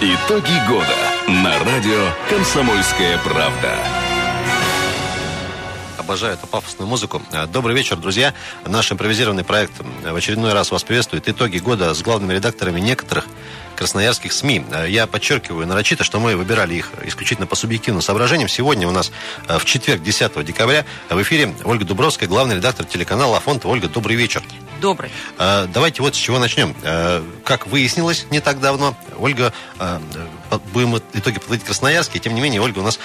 Итоги года на радио «Комсомольская правда». Обожаю эту пафосную музыку. Э, Добрый вечер, друзья. Наш импровизированный проект в очередной раз вас приветствует. Итоги года с главными редакторами некоторых красноярских СМИ. Э, Я подчеркиваю нарочито, что мы выбирали их исключительно по субъективным соображениям. Сегодня у нас э, в четверг, 10 декабря, в эфире Ольга Дубровская, главный редактор телеканала «Афонт». Ольга, добрый вечер. Добрый. Э, Давайте вот с чего начнем. Э, Как выяснилось не так давно, Ольга, э, будем итоги подводить красноярские, тем не менее, Ольга у нас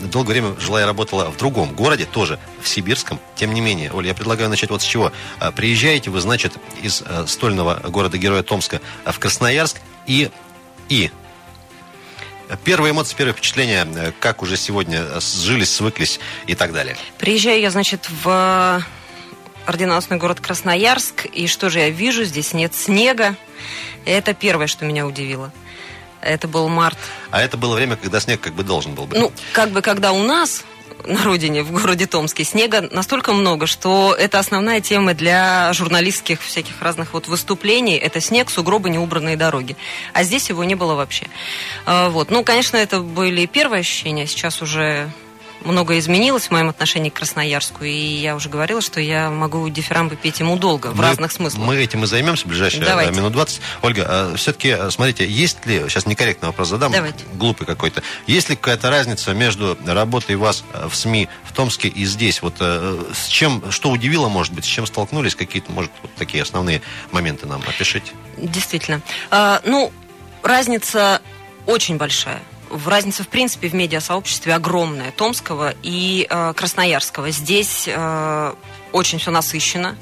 долгое время жила и работала в другом городе, тоже в Сибирском. Тем не менее, Оля, я предлагаю начать вот с чего. Приезжаете вы, значит, из стольного города-героя Томска в Красноярск и... и Первые эмоции, первые впечатления, как уже сегодня сжились, свыклись и так далее. Приезжаю я, значит, в орденоносный город Красноярск, и что же я вижу? Здесь нет снега. Это первое, что меня удивило. Это был март. А это было время, когда снег как бы должен был быть. Ну, как бы когда у нас на родине, в городе Томске, снега настолько много, что это основная тема для журналистских всяких разных вот выступлений. Это снег, сугробы, неубранные дороги. А здесь его не было вообще. А, Вот. Ну, конечно, это были первые ощущения. Сейчас уже многое изменилось в моем отношении к Красноярску, и я уже говорила, что я могу дифирамбы петь ему долго, в Мы- разных смыслах. Мы этим и займемся в ближайшие Давайте. э, минут 20. Ольга, все-таки, смотрите, есть ли, сейчас некорректный вопрос задам, Давайте. глупый какой-то, есть ли какая-то разница между работой вас э, в СМИ в Томске и здесь? Вот э, с чем, что удивило, может быть, с чем столкнулись, какие-то, может, вот такие основные моменты нам опишите? Действительно. А, ну, разница очень большая. В- Разница, в принципе, в медиасообществе огромная. Томского и э, Красноярского. Здесь э, очень все насыщенно.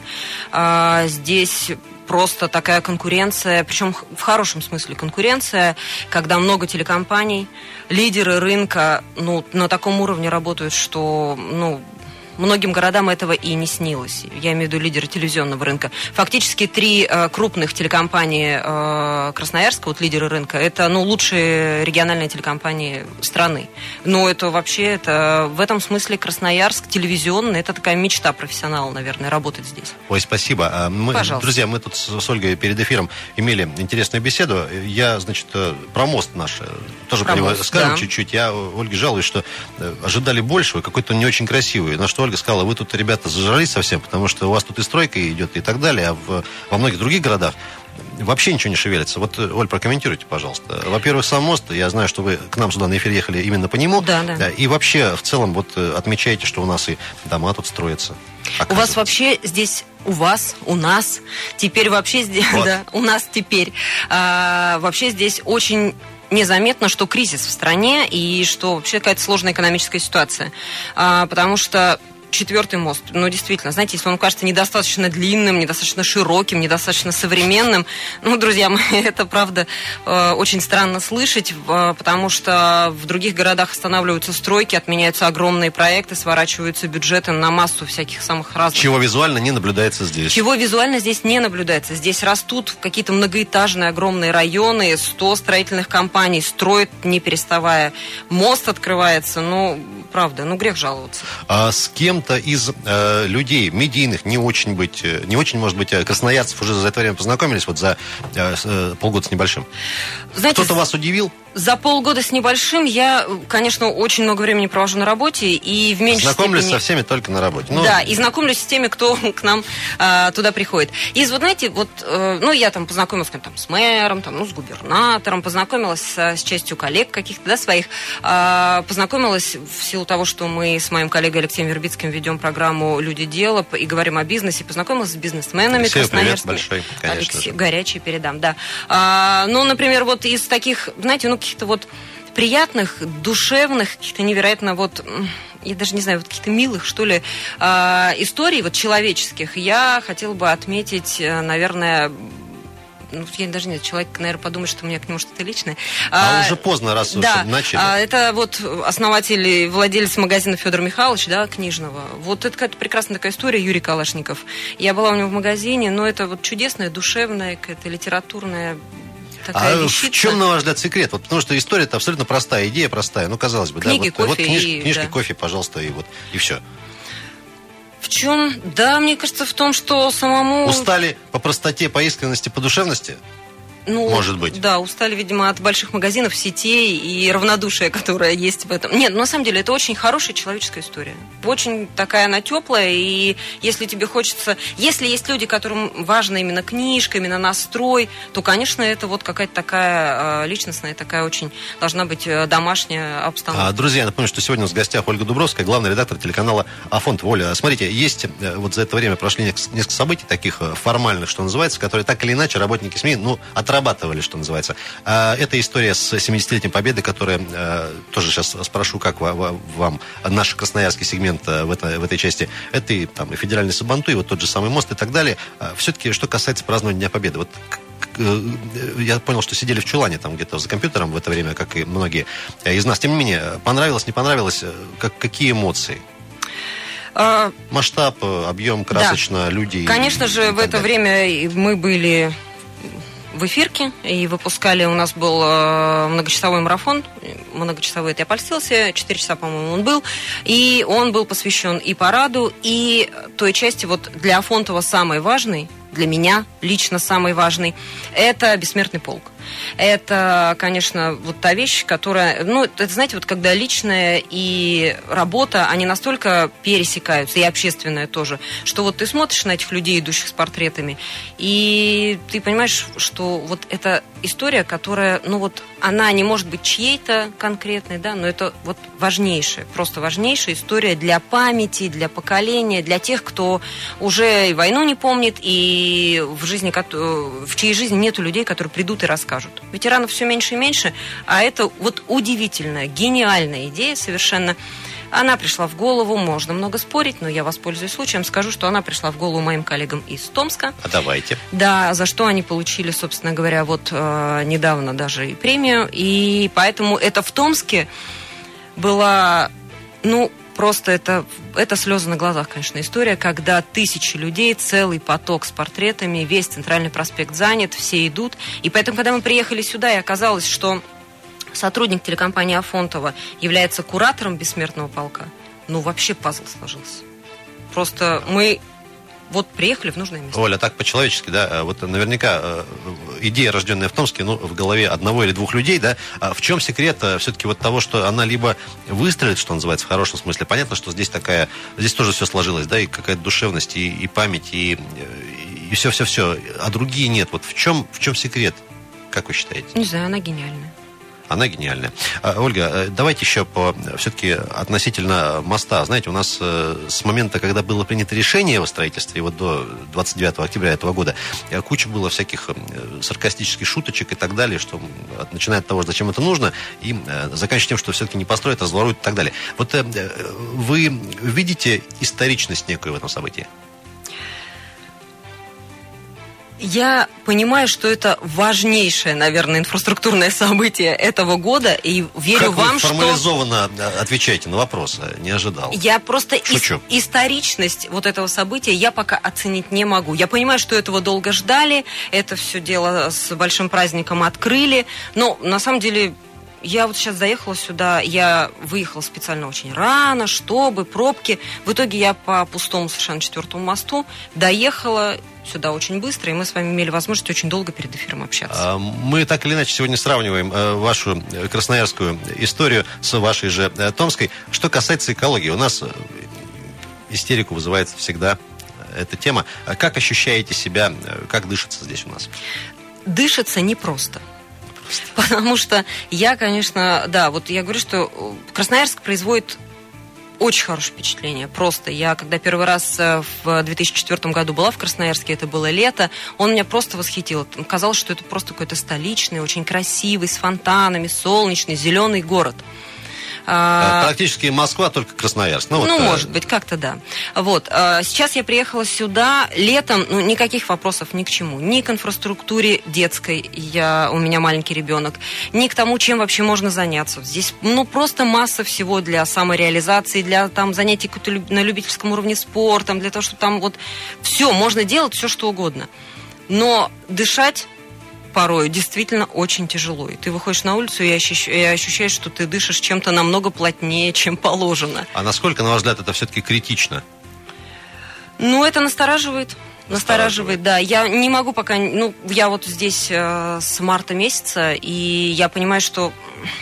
А, здесь просто такая конкуренция, причем в хорошем смысле конкуренция, когда много телекомпаний, лидеры рынка ну, на таком уровне работают, что ну, Многим городам этого и не снилось. Я имею в виду лидеры телевизионного рынка. Фактически три э, крупных телекомпании э, Красноярска, вот лидеры рынка, это ну, лучшие региональные телекомпании страны. Но это вообще, это в этом смысле Красноярск телевизионный, это такая мечта профессионала, наверное, работать здесь. Ой, спасибо. А Мы, Пожалуйста. друзья, мы тут с Ольгой перед эфиром имели интересную беседу. Я, значит, э, про мост наш э, тоже Про мост, скажем да. чуть-чуть. Я э, Ольге жалуюсь, что ожидали большего, какой-то не очень красивый. На что Ольга сказала, вы тут, ребята, зажрались совсем, потому что у вас тут и стройка идет и так далее, а в, во многих других городах вообще ничего не шевелится. Вот, э, Оль, прокомментируйте, пожалуйста. Во-первых, сам мост, я знаю, что вы к нам сюда на эфир ехали именно по нему. Да, да. И вообще, в целом, вот э, отмечаете, что у нас и дома тут строятся. У вас вообще здесь, у вас, у нас, теперь вообще здесь, Вот. да, у нас теперь, а, вообще здесь очень незаметно, что кризис в стране и что вообще какая-то сложная экономическая ситуация. А, потому что четвертый мост, ну, действительно, знаете, если он кажется недостаточно длинным, недостаточно широким, недостаточно современным, ну, друзья мои, это, правда, э, очень странно слышать, э, потому что в других городах останавливаются стройки, отменяются огромные проекты, сворачиваются бюджеты на массу всяких самых разных Чего визуально не наблюдается здесь. чего визуально здесь не наблюдается. Здесь растут какие-то многоэтажные огромные районы, 100 строительных компаний строят, не переставая. Мост открывается, ну, правда, ну, грех жаловаться. А с кем-то из э, людей медийных не очень быть, э, не очень, может быть, э, красноярцев уже за это время познакомились, вот за э, э, полгода с небольшим. Кто-то вас удивил? За полгода с небольшим я, конечно, очень много времени провожу на работе и в меньшей Знакомились степени... со всеми только на работе. Ну, да, и знакомлюсь с теми, кто к нам а, туда приходит. Из, вот знаете, вот, э, ну, я там познакомилась кем-то там, с мэром, там, ну, с губернатором, познакомилась с, с частью коллег каких-то, да, своих, А, познакомилась в силу того, что мы с моим коллегой Алексеем Вербицким ведем программу «Люди дела» и говорим о бизнесе, познакомилась с бизнесменами Алексею привет большой, конечно Алексей- горячий передам, да. А, ну, например, вот из таких, знаете, ну, каких-то вот приятных, душевных, каких-то невероятно вот, я даже не знаю, вот каких-то милых, что ли, а, историй вот человеческих, я хотела бы отметить, э, наверное, ну, я даже не знаю, человек, наверное, подумает, что у меня к нему что-то личное. А уже поздно, раз да, начали. а, это вот основатель и владелец магазина Федор Михайлович, да, книжного. Вот это какая-то прекрасная такая история, Юрий Калашников. Я была у него в магазине, но это вот чудесная, душевная, какая-то литературная такая А в вещица. чем, на ваш взгляд, секрет? Вот потому что история это абсолютно простая, идея простая. Ну, казалось бы, Книги, да. Вот, вот кофе книж- и- книжки, да. кофе, пожалуйста, и вот и все. В чем? Да, мне кажется, в том, что самому... Устали по простоте, по искренности, по душевности? Ну, Может быть. Да, устали, видимо, от больших магазинов, сетей и равнодушия, которое есть в этом. Нет, на самом деле, это очень хорошая человеческая история. Очень такая она теплая, и если тебе хочется... Если есть люди, которым важна именно книжка, именно настрой, то, конечно, это вот какая-то такая э, личностная, такая очень должна быть э, домашняя обстановка. А, друзья, напомню, что сегодня у нас в гостях Ольга Дубровская, главный редактор телеканала Афонт. Оля, смотрите, есть э, вот за это время прошли несколько событий таких формальных, что называется, которые так или иначе работники СМИ, ну, отрабатывали, что называется. А, Это история с 70-летней победы, которая, э, тоже сейчас спрошу, как ва- ва- вам наш красноярский сегмент э, в, это- в этой части, это и, там, и федеральный Сабанту, и вот тот же самый мост и так далее. Все-таки, что касается празднования Дня Победы, вот э, я понял, что сидели в чулане там где-то за компьютером в это время, как и многие из нас. Тем не менее, понравилось, не понравилось, как, какие эмоции? А, Масштаб, объем, красочно, люди. и- Конечно и же, в это время мы были в эфирке и выпускали, у нас был э, многочасовой марафон, многочасовой, это я польстился, 4 часа, по-моему, он был, и он был посвящен и параду, и той части, вот для Афонтова самой важной, для меня лично самый важный, это «Бессмертный полк». Это, конечно, вот та вещь, которая, ну, это, знаете, вот когда личная и работа, они настолько пересекаются, и общественная тоже, что вот ты смотришь на этих людей, идущих с портретами, и ты понимаешь, что вот эта история, которая, ну вот, она не может быть чьей-то конкретной, да, но это вот важнейшая, просто важнейшая история для памяти, для поколения, для тех, кто уже и войну не помнит, и в жизни, в чьей жизни нету людей, которые придут и расскажут. Ветеранов все меньше и меньше, а это вот удивительная, гениальная идея совершенно. Она пришла в голову, можно много спорить, но я воспользуюсь случаем, скажу, что она пришла в голову моим коллегам из Томска. А давайте. Да, за что они получили, собственно говоря, вот э, недавно даже и премию. И поэтому это в Томске была, ну, просто это, это слезы на глазах, конечно, история, когда тысячи людей, целый поток с портретами, весь центральный проспект занят, все идут. И поэтому, когда мы приехали сюда, и оказалось, что сотрудник телекомпании Афонтова является куратором бессмертного полка, ну, вообще пазл сложился. Просто мы вот приехали в нужное место. Оля, так по-человечески, да, э, вот наверняка э, идея, рожденная в Томске, ну, в голове одного или двух людей, да, а в чем секрет все-таки вот того, что она либо выстрелит, что называется, в хорошем смысле, понятно, что здесь такая, здесь тоже все сложилось, да, и какая-то душевность, и, и память, и, и все-все-все, а другие нет. Вот в чем, в чем секрет, как вы считаете? Не знаю, она гениальная. Она гениальная. А, Ольга, э, давайте еще по все-таки относительно моста. Знаете, у нас э, с момента, когда было принято решение о строительстве, и вот до 29 октября этого года, э, куча было всяких саркастических шуточек и так далее, что начиная от того, зачем это нужно, и заканчивая тем, что все-таки не построят, а разворуют и так далее. Вот вы видите историчность некую в этом событии? Я понимаю, что это важнейшее, наверное, инфраструктурное событие этого года, и верю как вам, вы что... формализованно э, отвечаете на вопрос? э, Не ожидал. Я просто ис- историчность вот этого события я пока оценить не могу. Я понимаю, что этого долго ждали, это все дело с большим праздником открыли, но на самом деле я вот сейчас заехала сюда, я выехала специально очень рано, чтобы пробки. В итоге я по пустому совершенно четвертому мосту доехала сюда очень быстро, и мы с вами имели возможность очень долго перед эфиром общаться. А, Мы так или иначе сегодня сравниваем э, вашу э, красноярскую историю с вашей же э, томской. Что касается экологии, у нас истерику вызывает всегда эта тема. А Как ощущаете себя, как дышится здесь у нас? дышится непросто. Потому что я, конечно, да, вот я говорю, что э, Красноярск производит очень хорошее впечатление. Просто я, когда первый раз э, в 2004 году была в Красноярске, это было лето, он меня просто восхитил. Казалось, что это просто какой-то столичный, очень красивый, с фонтанами, солнечный, зеленый город. А, Э, Практически Москва, только Красноярск. Ну, вот, ну, э, может быть, как-то да. Вот. а, Сейчас я приехала сюда летом, ну, никаких вопросов ни к чему. Ни к инфраструктуре детской, я, у меня маленький ребенок, ни к тому, чем вообще можно заняться. Здесь, ну, просто масса всего для самореализации, для там занятий на любительском уровне спортом, для того, чтобы там вот все, можно делать все, что угодно. Но дышать порой действительно очень тяжело. И ты выходишь на улицу и ощущ- и ощущаешь, что ты дышишь чем-то намного плотнее, чем положено. А насколько, на ваш взгляд, это все-таки критично? Ну, это настораживает. Настораживает, да. Я не могу пока, ну, я вот здесь э, с марта месяца, и я понимаю, что,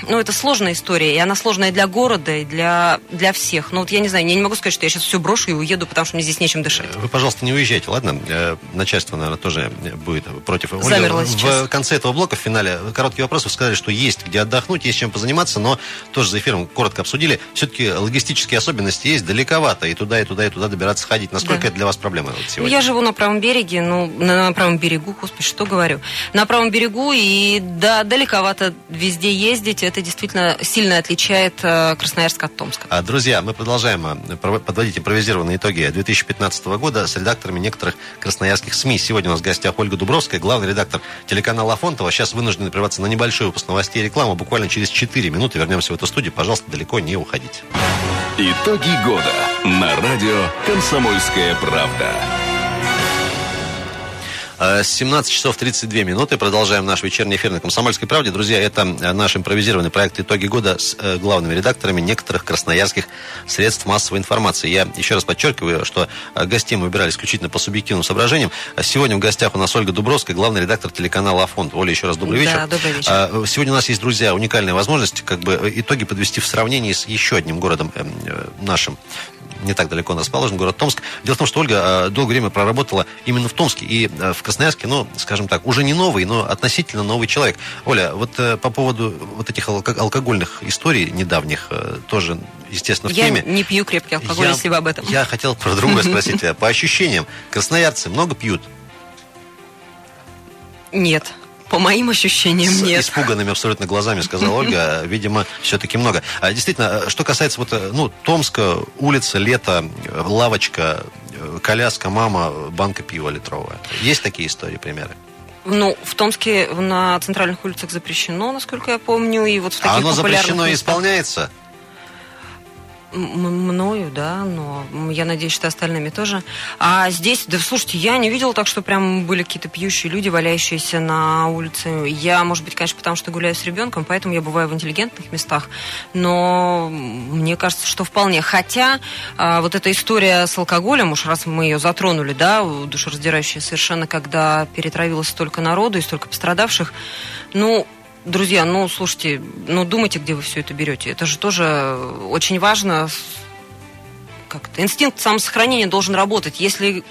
ну, это сложная история, и она сложная для города, и для, для всех. Ну, вот я не знаю, я не могу сказать, что я сейчас все брошу и уеду, потому что мне здесь нечем дышать. Вы, пожалуйста, не уезжайте, ладно? Э, начальство, наверное, тоже будет против. Замерло сейчас. В конце этого блока, в финале, короткий вопрос, вы сказали, что есть где отдохнуть, есть чем позаниматься, но тоже за эфиром коротко обсудили. Все-таки логистические особенности есть, далековато, и туда, и туда, и туда добираться, ходить. Насколько да. это для вас проблема вот сегодня? Я живу на правом береге, ну, на правом берегу, господи, что говорю. На правом берегу, и да, далековато везде ездить, это действительно сильно отличает э, Красноярск от Томска. А, друзья, мы продолжаем э, подводить импровизированные итоги 2015 года с редакторами некоторых красноярских СМИ. Сегодня у нас в гостях Ольга Дубровская, главный редактор телеканала Афонтова. Сейчас вынуждены прерваться на небольшой выпуск новостей и рекламы. Буквально через 4 минуты вернемся в эту студию. Пожалуйста, далеко не уходите. Итоги года на радио «Комсомольская правда». 17 часов 32 минуты. Продолжаем наш вечерний эфир на «Комсомольской правде». Друзья, это э, наш импровизированный проект «Итоги года» с э, главными редакторами некоторых красноярских средств массовой информации. Я еще раз подчеркиваю, что э, гостей мы выбирали исключительно по субъективным соображениям. Сегодня в гостях у нас Ольга Дубровская, главный редактор телеканала «Афонт». Оля, еще раз добрый вечер. Да, добрый вечер. А, сегодня у нас есть, друзья, уникальная возможность как бы итоги подвести в сравнении с еще одним городом нашим не так далеко расположен, город Томск. Дело в том, что Ольга долгое время проработала именно в Томске и в Красноярске, ну, скажем так, уже не новый, но относительно новый человек. Оля, вот э, по поводу вот этих алкогольных историй недавних, э, тоже, естественно, в я теме. Я не пью крепкий алкоголь, я, если вы об этом. Я хотел про другое спросить. По ощущениям, красноярцы много пьют? Нет. По моим ощущениям, С нет. испуганными абсолютно глазами сказала Ольга. Видимо, все-таки много. А действительно, что касается вот, э, ну, Томска, улица, лето, лавочка, коляска, мама, банка пива литровая. Есть такие истории, примеры? Ну, в Томске на центральных улицах запрещено, насколько я помню, и вот в таких А оно запрещено и исполняется? Мною, да, но я надеюсь, что остальными тоже. А здесь, да, слушайте, я не видела так, что прям были какие-то пьющие люди, валяющиеся на улице. Я, может быть, конечно, потому что гуляю с ребенком, поэтому я бываю в интеллигентных местах. Но мне кажется, что вполне. Хотя а, вот эта история с алкоголем, уж раз мы ее затронули, да, душераздирающая совершенно, когда перетравилось столько народу и столько пострадавших, ну, Друзья, ну, слушайте, ну, думайте, где вы все это берете. Это же тоже очень важно. Как-то инстинкт самосохранения должен работать. Если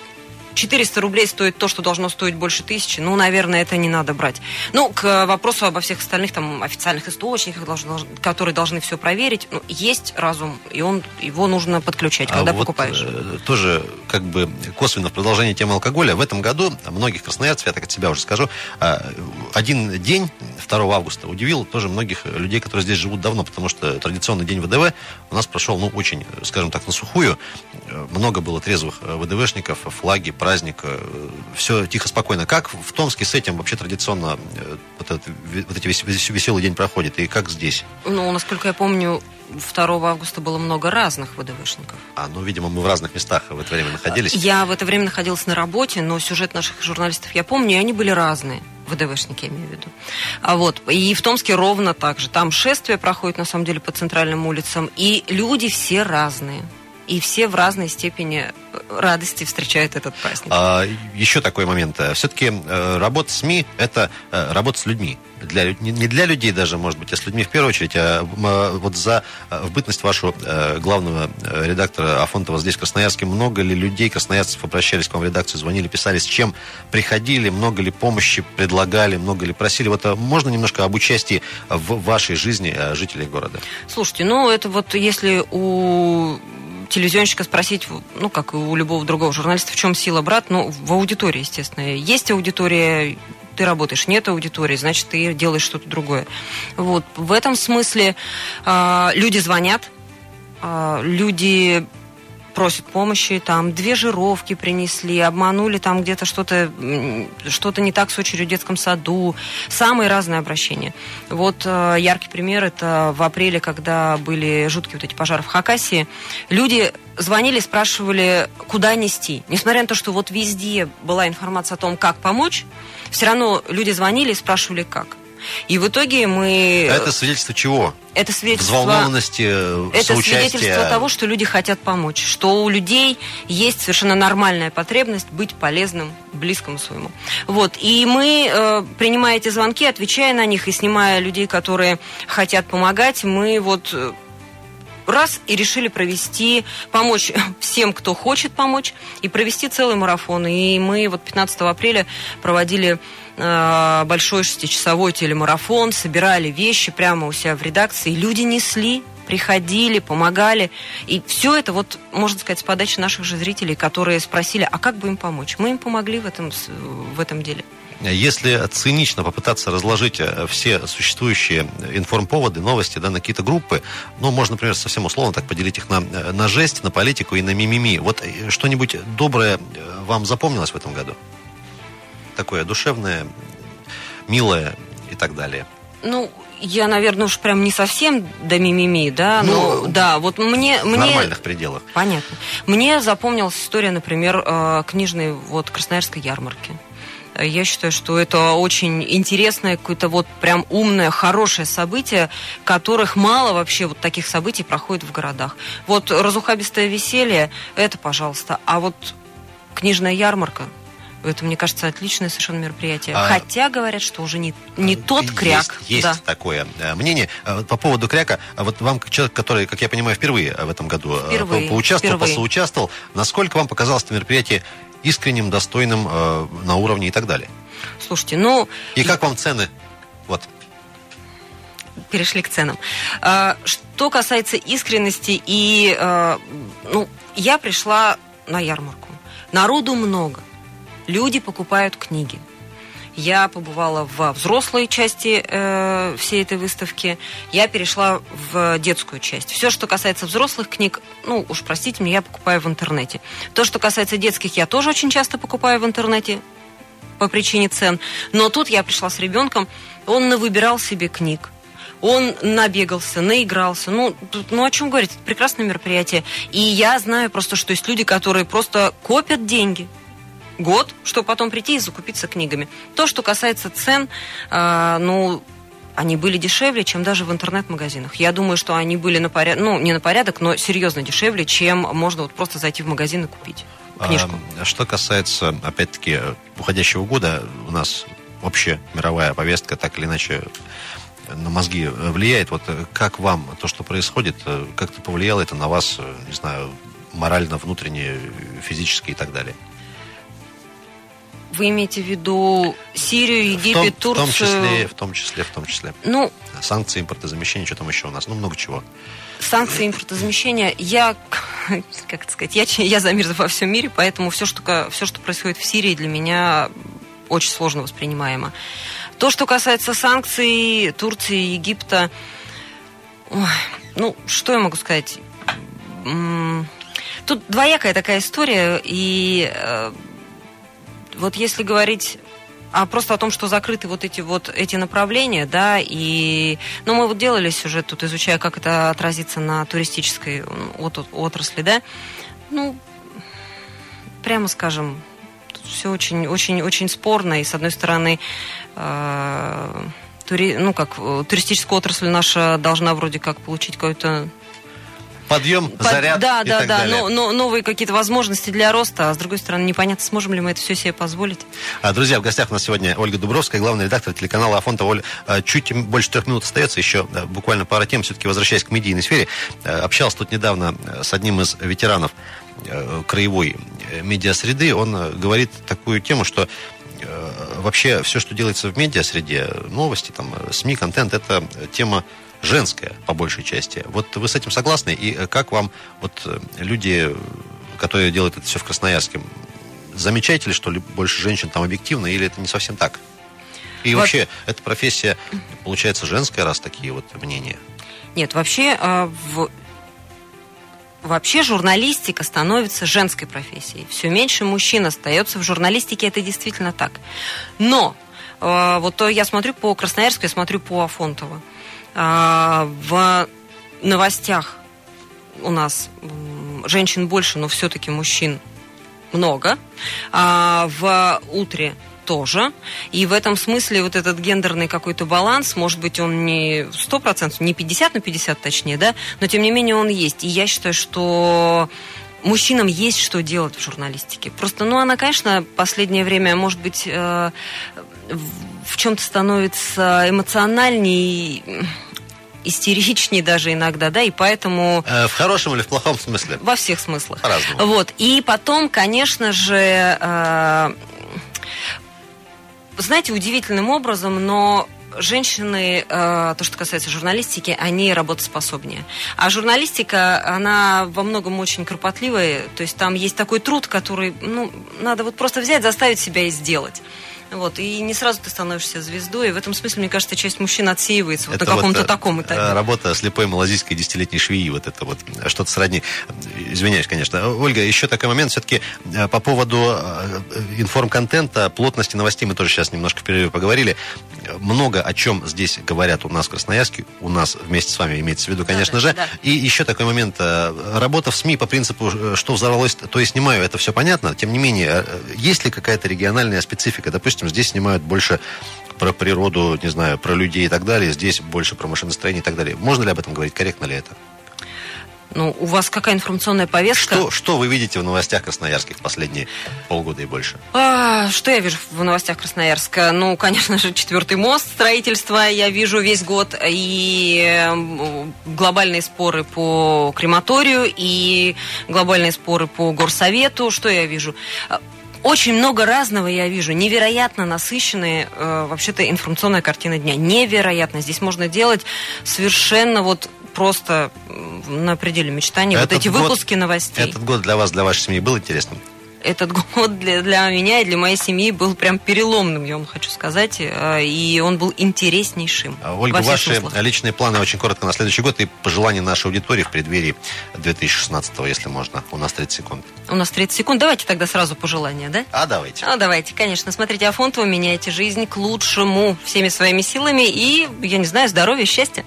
400 рублей стоит то, что должно стоить больше тысячи, ну, наверное, это не надо брать. Ну, к вопросу обо всех остальных там официальных источниках, должны, которые должны все проверить, ну, есть разум, и он, его нужно подключать, когда а покупаешь. Вот, тоже как бы косвенно в продолжении темы алкоголя. В этом году многих красноярцев, я так от себя уже скажу, а, один день, 2 августа, удивил тоже многих людей, которые здесь живут давно, потому что традиционный день ВДВ у нас прошел, ну, очень, скажем так, на сухую. Много было трезвых ВДВшников, флаги, праздник, э, все тихо, спокойно. Как в Томске с этим вообще традиционно э, вот, этот, вот эти веселый день проходит, и как здесь? Ну, насколько я помню, 2 августа было много разных ВДВшников. А, ну, видимо, мы в разных местах в это время находились. Я в это время находилась на работе, но сюжет наших журналистов я помню, и они были разные. ВДВшники, я имею в виду. А вот, и в Томске ровно так же. Там шествие проходит, на самом деле, по центральным улицам, и люди все разные и все в разной степени э, радости встречают этот праздник. А, еще такой момент. Все-таки э, работа СМИ – это э, работа с людьми. Для, не для людей даже, может быть, а с людьми в первую очередь, а вот за в бытность вашу главного редактора Афонтова здесь, в Красноярске, много ли людей, красноярцев, обращались к вам в редакцию, звонили, писали, с чем приходили, много ли помощи предлагали, много ли просили? Вот можно немножко об участии в вашей жизни жителей города? Слушайте, ну это вот если у телевизионщика спросить, ну, как и у любого другого журналиста, в чем сила брат, ну, в аудитории, естественно. Есть аудитория, ты работаешь, нет аудитории, значит, ты делаешь что-то другое. Вот. В этом смысле э, люди звонят, э, люди просят помощи, там две жировки принесли, обманули там где-то что-то что-то не так с очередью в детском саду, самые разные обращения. Вот э, яркий пример это в апреле, когда были жуткие вот эти пожары в Хакасии, люди звонили, спрашивали, куда нести. Несмотря на то, что вот везде была информация о том, как помочь, все равно люди звонили и спрашивали, как. И в итоге мы... Это свидетельство чего? Это свидетельство... Взволнованности, э, Это соучастия. свидетельство того, что люди хотят помочь. Что у людей есть совершенно нормальная потребность быть полезным близкому своему. Вот. И мы, э, принимая эти звонки, отвечая на них и снимая людей, которые хотят помогать, мы вот э, раз и решили провести, помочь всем, кто хочет помочь, и провести целый марафон. И мы вот 15 апреля проводили э, большой шестичасовой телемарафон, собирали вещи прямо у себя в редакции. Люди несли, приходили, помогали. И все это, вот, можно сказать, с подачи наших же зрителей, которые спросили, а как бы им помочь? Мы им помогли в этом, в этом деле. Если цинично попытаться разложить э, все существующие информповоды, новости да, на какие-то группы, ну, можно, например, совсем условно так поделить их на, э, на жесть, на политику и на мимими. Вот э, что-нибудь доброе вам запомнилось в этом году? Такое душевное, милое и так далее. Ну, я, наверное, уж прям не совсем до мимими, да, но Ну, да, вот мне... В мне... нормальных пределах. Понятно. Мне запомнилась история, например, э, книжной вот Красноярской ярмарки. Я считаю, что это очень интересное, какое-то вот прям умное, хорошее событие, которых мало вообще вот таких событий проходит в городах. Вот разухабистое веселье, это пожалуйста. А вот книжная ярмарка, это, мне кажется, отличное совершенно мероприятие. А- Хотя говорят, что уже не, не тот кряк. Есть, есть да. такое э, мнение. А По поводу кряка, а вот вам, как человек, который, как я понимаю, впервые в этом году э, Впервые, по- поучаствовал, впервые. посоучаствовал, насколько вам показалось это мероприятие искренним, достойным э, на уровне и так далее? Слушайте, ну... И как вам цены? Вот. перешли к ценам. А, Что касается искренности и, э, ну, я пришла на ярмарку. Народу много. Люди покупают книги. Я побывала во взрослой части э, всей этой выставки. Я перешла в детскую часть. Все, что касается взрослых книг, ну, уж простите меня, я покупаю в интернете. То, что касается детских, я тоже очень часто покупаю в интернете по причине цен. Но тут я пришла с ребенком, он выбирал себе книг. Он набегался, наигрался. Ну, ну о чем говорить? Это прекрасное мероприятие. И я знаю просто, что есть люди, которые просто копят деньги год, чтобы потом прийти и закупиться книгами. То, что касается цен, э, ну, они были дешевле, чем даже в интернет-магазинах. Я думаю, что они были на порядок, ну, не на порядок, но серьезно дешевле, чем можно вот просто зайти в магазин и купить книжку. А, что касается, опять-таки, уходящего года, у нас общая мировая повестка так или иначе на мозги влияет. Вот э, как вам то, что происходит, э, как-то повлияло это на вас, э, не знаю, морально, внутренне, физически и так далее? Вы имеете в виду Сирию, В Египет, том, в том Турцию? числе, в том числе, в том числе. Ну, Санкции, импортозамещение, что там еще у нас? Ну, много чего. санкции импортозамещения, я, как это сказать, я, я за мир во всем мире, поэтому все что, все, что происходит в Сирии, для меня очень сложно воспринимаемо. То, что касается санкций Турции, Египта, ой, ну, что я могу сказать? Тут двоякая такая история, и э, вот если говорить а просто о том, что закрыты вот эти вот эти направления, да, и, ну, мы вот делали сюжет тут, изучая, как это отразится на туристической от- отрасли, да, ну, прямо скажем, все очень, очень, очень спорно, и с одной стороны, э, тури- ну, как э, туристическая отрасль наша должна вроде как получить какой-то Подъем, под- заряд Да, и да, так да. далее. Но, но новые какие-то возможности для роста, а с другой стороны, непонятно, сможем ли мы это все себе позволить. А, Друзья, в гостях у нас сегодня Ольга Дубровская, главный редактор телеканала Афонта. Оль, а, чуть больше трех минут остается, еще буквально пара тем, все-таки возвращаясь к медийной сфере. А, Общался тут недавно а, с одним из ветеранов а, краевой э, медиасреды. Он говорит такую тему, что э, вообще все, что делается в медиасреде, новости, там, э, СМИ, контент, это тема женская, по большей части. Вот вы с этим согласны? И э, как вам вот э, люди, которые делают это все в Красноярске, замечаете ли, что ли больше женщин там объективно, или это не совсем так? И Вот- вообще, эта профессия, получается, женская, раз такие вот мнения. Нет, вообще в... Вообще журналистика становится женской профессией. Все меньше мужчин остается в журналистике, это действительно так. Но э, вот я смотрю по Красноярску, я смотрю по Афонтово. А, в новостях у нас женщин больше, но все-таки мужчин много. А в утре тоже. И в этом смысле вот этот гендерный какой-то баланс, может быть, он не 100%, не 50 на 50 точнее, да, но тем не менее он есть. И я считаю, что мужчинам есть что делать в журналистике. Просто, ну, она, конечно, последнее время, может быть, э, в чем-то становится эмоциональней истеричнее даже иногда, да, и поэтому... Э, в хорошем или в плохом смысле? Во всех смыслах. По-разному. Вот, и потом, конечно же, э, знаете, удивительным образом, но женщины, э, то, что касается журналистики, они работоспособнее. А журналистика, она во многом очень кропотливая, то есть там есть такой труд, который, ну, надо вот просто взять, заставить себя и сделать. Вот, и не сразу ты становишься звездой. И в этом смысле, мне кажется, часть мужчин отсеивается вот на каком-то вот, э, таком этапе. Э, работа слепой малазийской десятилетней швеи, вот это вот, что-то сродни. Извиняюсь, конечно. Ольга, еще такой момент, все-таки э, по поводу информконтента, плотности новостей, мы тоже сейчас немножко в перерыве поговорили. Много о чем здесь говорят у нас в Красноярске, у нас вместе с вами имеется в виду, конечно да, же. Да. И еще такой момент. Работа в СМИ по принципу, что взорвалось, то и снимаю, это все понятно. Тем не менее, есть ли какая-то региональная специфика? Допустим, допустим, здесь снимают больше про природу, не знаю, про людей и так далее, здесь больше про машиностроение и так далее. Можно ли об этом говорить? Корректно ли это? Ну, у вас какая информационная повестка? Что, что вы видите в новостях красноярских последние полгода и больше? А, что я вижу в новостях Красноярска? Ну, конечно же, четвертый мост, строительство я вижу весь год, и глобальные споры по крематорию, и глобальные споры по горсовету. Что я вижу? Очень много разного я вижу. Невероятно насыщенная э, вообще-то информационная картина дня. Невероятно. Здесь можно делать совершенно вот просто на пределе мечтаний. Этот вот эти год, выпуски новостей. Этот год для вас, для вашей семьи был интересным? Этот год для, для меня и для моей семьи был прям переломным, я вам хочу сказать, э, и он был интереснейшим. А, Ольга, ваши смыслах. личные планы очень коротко на следующий год и пожелания нашей аудитории в преддверии 2016, если можно. У нас 30 секунд. У нас 30 секунд. Давайте тогда сразу пожелания, да? А, давайте. А, давайте, конечно. Смотрите Афонтова, меняйте жизнь к лучшему всеми своими силами и, я не знаю, здоровья, счастья.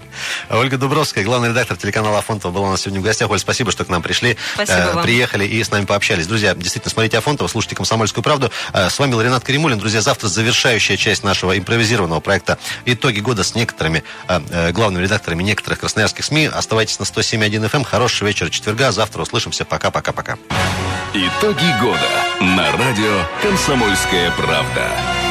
Ольга Дубровская, главный редактор телеканала Афонтова, была у нас сегодня в гостях. Оль, спасибо, что к нам пришли. Спасибо э, вам. Приехали и с нами пообщались. Друзья, действительно, смотрите Афонтова, слушайте «Комсомольскую правду». Э, с вами был Ренат Каримулин. Друзья, завтра завершающая часть нашего импровизированного проекта «Итоги года» с некоторыми э, э, главными редакторами некоторых красноярских СМИ. Оставайтесь на 107.1 FM. Эм. Хорошего вечера четверга. Завтра услышимся. Пока-пока-пока. Итоги года на радио «Комсомольская правда».